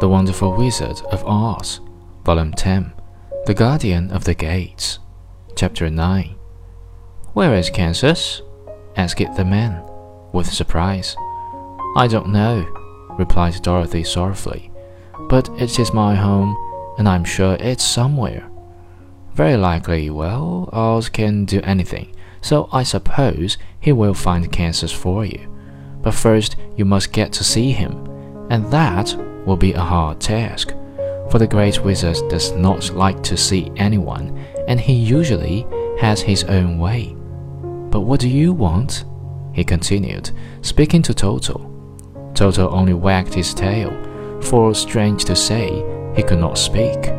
The Wonderful Wizard of Oz, Volume 10, The Guardian of the Gates, Chapter 9. Where is Kansas? asked the man, with surprise. I don't know, replied Dorothy sorrowfully, but it is my home, and I'm sure it's somewhere. Very likely, well, Oz can do anything, so I suppose he will find Kansas for you. But first, you must get to see him, and that will be a hard task, for the Great Wizard does not like to see anyone, and he usually has his own way. But what do you want? he continued, speaking to Toto. Toto only wagged his tail, for, strange to say, he could not speak.